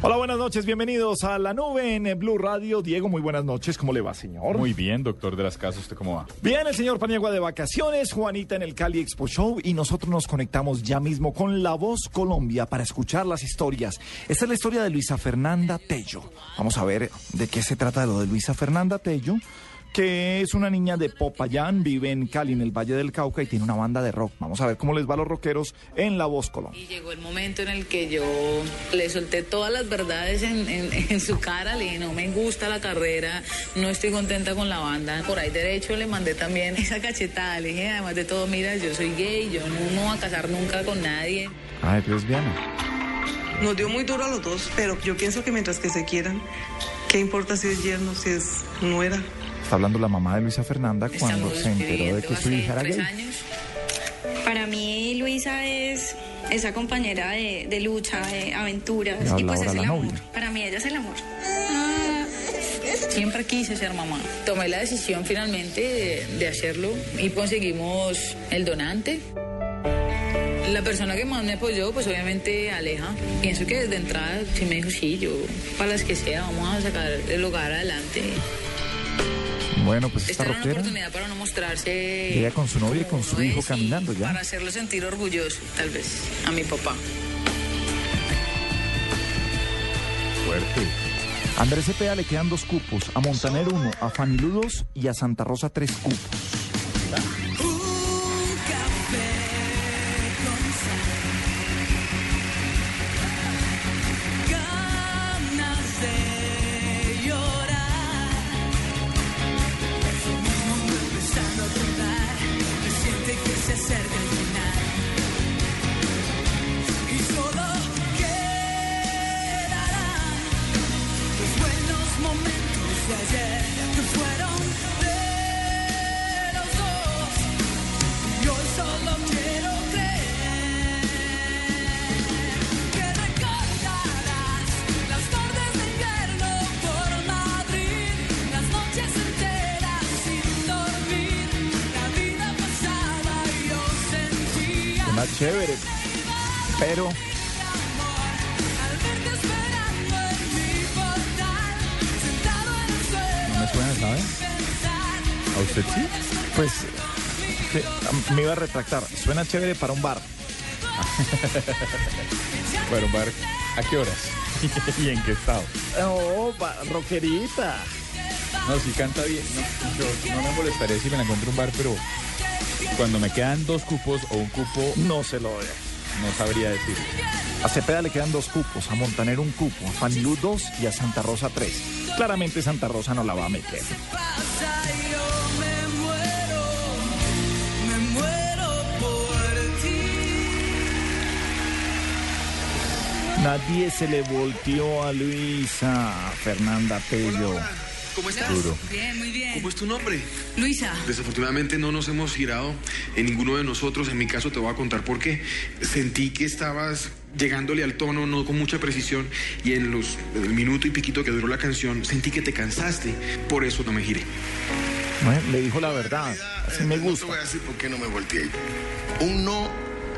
Hola, buenas noches, bienvenidos a la nube en Blue Radio. Diego, muy buenas noches, ¿cómo le va, señor? Muy bien, doctor de las casas, ¿usted cómo va? Bien, el señor Paniagua de vacaciones, Juanita en el Cali Expo Show y nosotros nos conectamos ya mismo con La Voz Colombia para escuchar las historias. Esta es la historia de Luisa Fernanda Tello. Vamos a ver de qué se trata lo de Luisa Fernanda Tello que es una niña de Popayán, vive en Cali, en el Valle del Cauca, y tiene una banda de rock. Vamos a ver cómo les va a los rockeros en La Voz Colombia. Y llegó el momento en el que yo le solté todas las verdades en, en, en, su cara, le dije, no me gusta la carrera, no estoy contenta con la banda. Por ahí derecho le mandé también esa cachetada, le dije, además de todo, mira, yo soy gay, yo no me voy a casar nunca con nadie. Ay, lesbiana. Nos dio muy duro a los dos, pero yo pienso que mientras que se quieran, ¿qué importa si es yerno, si es nuera? Está hablando la mamá de Luisa Fernanda cuando se enteró de que su hija era gay. años. Para mí Luisa es esa compañera de, de lucha, de aventuras Y y pues es el amor. novia. Para mí ella es el amor. Siempre quise ser mamá. Tomé la decisión finalmente de, de hacerlo y conseguimos el donante. La persona que más me apoyó, pues obviamente Aleja. Pienso que desde entrada sí me dijo, sí, yo, para las que sea, vamos a sacar el hogar adelante. Bueno, pues esta Esta era una oportunidad para no mostrarse... Llega con su novia y con su hijo caminando ya. Para hacerlo sentir orgulloso, tal vez, a mi papá. Fuerte. Andrés Cepeda le quedan dos cupos, a Montaner uno, a Fanilú dos y a Santa Rosa tres cupos. Chévere, pero no me suena, ¿sabe? ¿A usted sí? Pues que, am- me iba a retractar. Suena chévere para un bar. Bueno, bar, ¿a qué horas? ¿Y en qué estado? Oh, rockerita. No, si canta bien. No, yo no me molestaría si me la encuentro en un bar, pero cuando me quedan dos cupos o un cupo, No se lo ve. no sabría decir. A Cepeda le quedan dos cupos, a Montaner un cupo, a Fanilú dos y a Santa Rosa tres. Claramente Santa Rosa no la va a meter. Nadie se le volteó a Luisa Fernanda Pello. ¿Cómo estás? Bien, muy bien. ¿Cómo es tu nombre? Luisa. Desafortunadamente no nos hemos girado en ninguno de nosotros. En mi caso te voy a contar por qué. Sentí que estabas llegándole al tono no con mucha precisión y en los el minuto y piquito que duró la canción sentí que te cansaste. Por eso no me giré. Bueno, le dijo la verdad. Así me No te gusta. voy a decir por qué no me volteé. Un no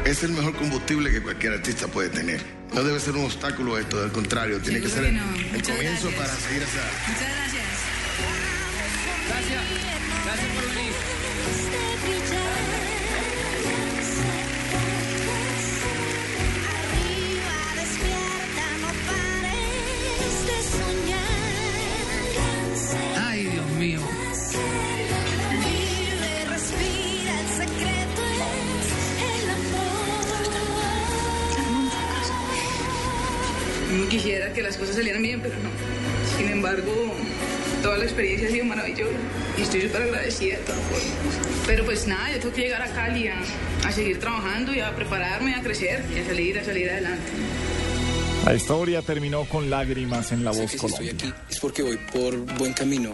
es el mejor combustible que cualquier artista puede tener. No debe ser un obstáculo esto, al contrario, tiene que ser no. el Muchas comienzo gracias. para seguir hacia Muchas gracias. No pares de soñar. mío. Quisiera que las cosas salieran bien, pero no. Sin embargo, toda la experiencia ha sido maravillosa y estoy súper agradecida de todas formas. Pero pues nada, yo tengo que llegar a Cali a, a seguir trabajando y a prepararme, a crecer y a salir, a salir adelante. La historia terminó con lágrimas en la Sé voz que si estoy aquí es porque voy por buen camino,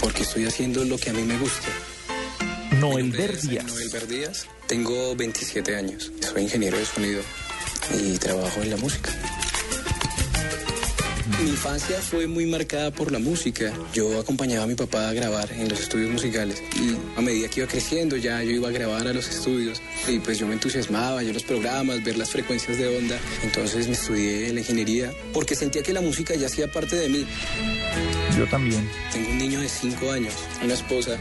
porque estoy haciendo lo que a mí me gusta. Noel Ver Soy Díaz. Noel Ver Díaz. Tengo 27 años. Soy ingeniero de sonido y trabajo en la música. Mi infancia fue muy marcada por la música. Yo acompañaba a mi papá a grabar en los estudios musicales y a medida que iba creciendo ya yo iba a grabar a los estudios y pues yo me entusiasmaba, yo los programas, ver las frecuencias de onda. Entonces me estudié la ingeniería porque sentía que la música ya hacía parte de mí. Yo también. Tengo un niño de 5 años, una esposa,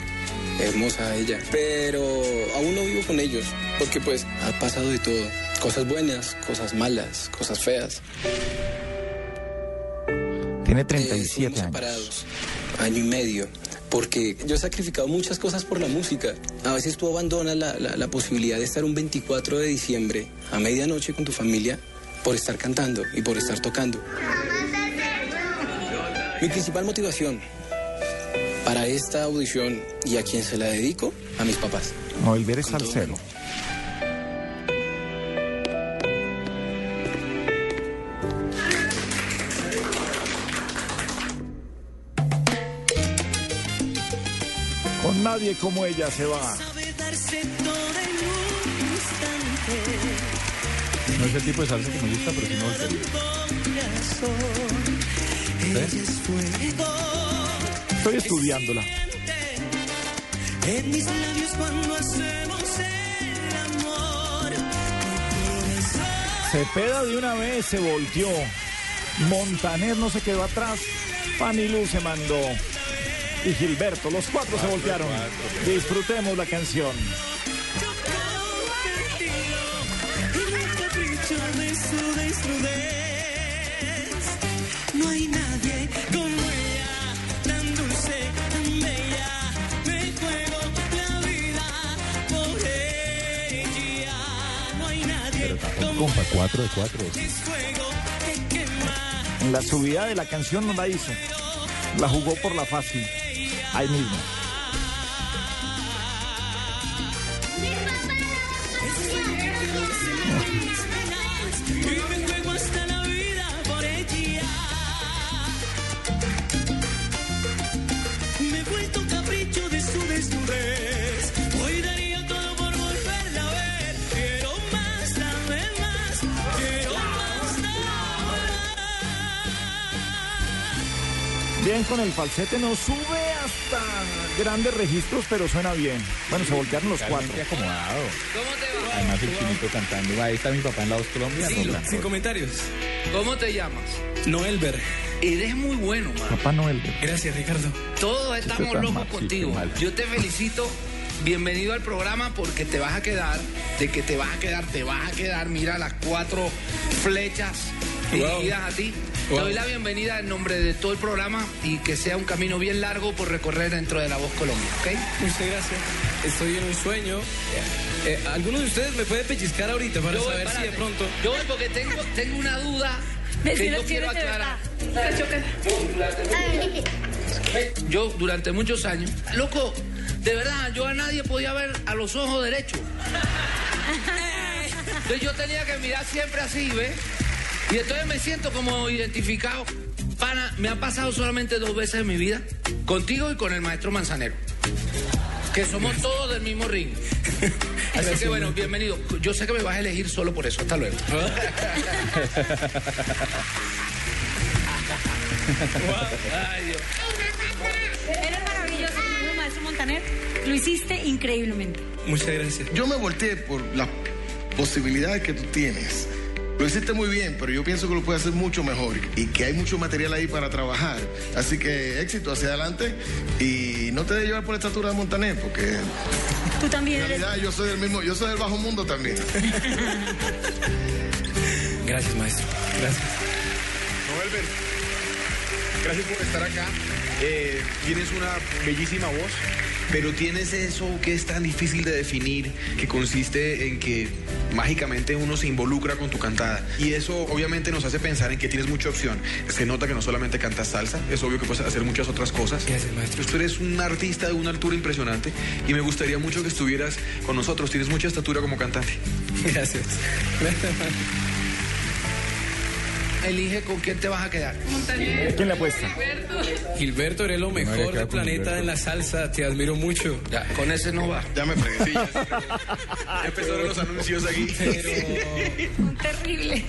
hermosa ella, pero aún no vivo con ellos, porque pues ha pasado de todo. Cosas buenas, cosas malas, cosas feas. Tiene Eh, 37 estuvimos años. año y medio, porque yo he sacrificado muchas cosas por la música. A veces tú abandonas la, la- la posibilidad de estar un 24 de diciembre a medianoche con tu familia por estar cantando y por estar tocando. Mi principal motivación para esta audición y a quien se la dedico, a mis papás. Noel Ver nadie como ella se va. No es el tipo de salsa que me gusta, pero sí me es fuego Estoy estudiándola. en mis labios cuando hacemos el amor. Cepeda de una vez se volteó. Montaner no se quedó atrás. Fanny se mandó. Y Gilberto, los cuatro se voltearon. Disfrutemos la canción. En el capricho de su desnudez. No hay nadie como ella, tan dulce, tan bella. Me juego la vida por ella. No hay nadie como Compa, 4 de 4. es fuego que quema. En la subida de la canción no la hizo. La jugó por la fácil. Ahí mismo. Bien con el falsete, no sube hasta grandes registros, pero suena bien. Bueno, se voltearon los cuatro. Acomodado. ¿Cómo te va? Además el chinito cantando. Ahí está mi papá en la voz Colombia. Sí. Sin comentarios. ¿Cómo te llamas? Noelber. Eres muy bueno, man. Papá Noel. Gracias, Ricardo. Todos estamos tan locos mal, contigo. Yo te felicito. Bienvenido al programa porque te vas a quedar, de que te vas a quedar, te vas a quedar. Mira las cuatro flechas dirigidas a ti. Te Wow. doy la bienvenida en nombre de todo el programa y que sea un camino bien largo por recorrer dentro de la Voz Colombia, ¿ok? Muchas gracias. Estoy en un sueño. Eh, ¿Alguno de ustedes me puede pellizcar ahorita para Yo voy, saber si de pronto... Yo voy porque tengo, tengo una duda que yo quiero aclarar. Yo durante muchos años, loco, de verdad, yo a nadie podía ver a los ojos derechos. Entonces yo tenía que mirar siempre así, ¿ves? Y entonces me siento como identificado. Pana, me ha pasado solamente dos veces en mi vida, contigo y con el maestro Manzanero. Que somos todos del mismo ring. Así que bueno, bienvenido. Yo sé que me vas a elegir solo por eso. Hasta luego. Ay, Dios. Eres maravilloso, maestro Montaner. Lo hiciste increíblemente. Muchas gracias. Yo me volteé por las posibilidades que tú tienes. Lo hiciste muy bien, pero yo pienso que lo puedes hacer mucho mejor y que hay mucho material ahí para trabajar. Así que éxito hacia adelante y no te dejes llevar por la estatura de Montaner, porque Tú también en eres. realidad yo soy del mismo, yo soy del bajo mundo también. Gracias, maestro. Gracias. Noelber, gracias por estar acá. Eh, tienes una bellísima voz, pero tienes eso que es tan difícil de definir, que consiste en que mágicamente uno se involucra con tu cantada. Y eso obviamente nos hace pensar en que tienes mucha opción. Se nota que no solamente cantas salsa, es obvio que puedes hacer muchas otras cosas. Pues tú eres un artista de una altura impresionante y me gustaría mucho que estuvieras con nosotros. Tienes mucha estatura como cantante. Gracias. Elige con quién te vas a quedar. ¿Quién le apuesta? Gilberto, eres lo mejor del planeta Gilberto. en la salsa. Te admiro mucho. Ya, con ese no va. Ya me fregué, sí, ya. Ya empezaron los anuncios aquí. Son terribles.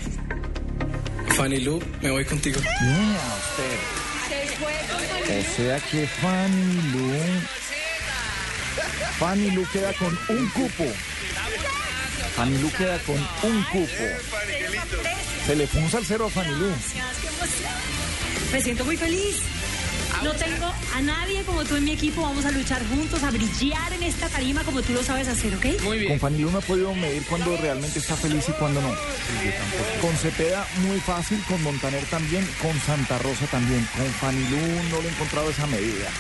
Fanny Lu, me voy contigo. Mira usted. O sea que Fanny Lu. Fanny Lu queda con un cupo. Fanny Lu queda con un cupo. Se le fue un salsero a Fanny Lu. Me siento muy feliz. No tengo a nadie como tú en mi equipo. Vamos a luchar juntos, a brillar en esta tarima como tú lo sabes hacer, ¿ok? Muy bien. Con Fanny Lu no he podido medir cuando realmente está feliz y cuando no. Con Cepeda muy fácil, con Montaner también, con Santa Rosa también. Con Fanny Lu no le he encontrado esa medida.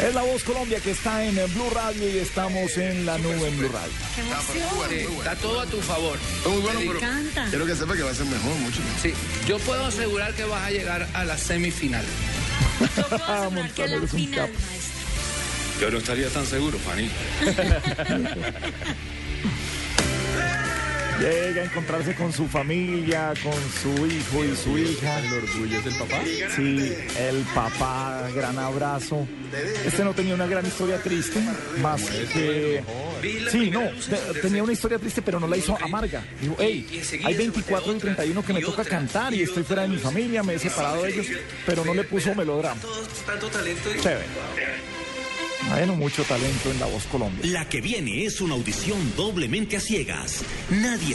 Es la voz Colombia que está en Blue Radio y estamos en la nube en Blue Radio. ¡Qué emoción! Sí, está todo a tu favor. Está muy bueno, Me pero encanta. quiero que sepa que va a ser mejor, mucho mejor. Sí, yo puedo asegurar que vas a llegar a la semifinal. Yo puedo asegurar que la final, maestro. Yo no estaría tan seguro, Fanny. Llega a encontrarse con su familia, con su hijo y su hija. El orgullo es del papá. Sí, el papá, gran abrazo. Este no tenía una gran historia triste, más que... Sí, no, te- tenía una historia triste, pero no la hizo amarga. Dijo, hey, hay 24 y 31 que me toca cantar y estoy fuera de mi familia, me he separado de ellos, pero no le puso melodrama. Tanto talento. Chévere. Bueno, mucho talento en La Voz Colombia. La que viene es una audición doblemente a ciegas. Nadie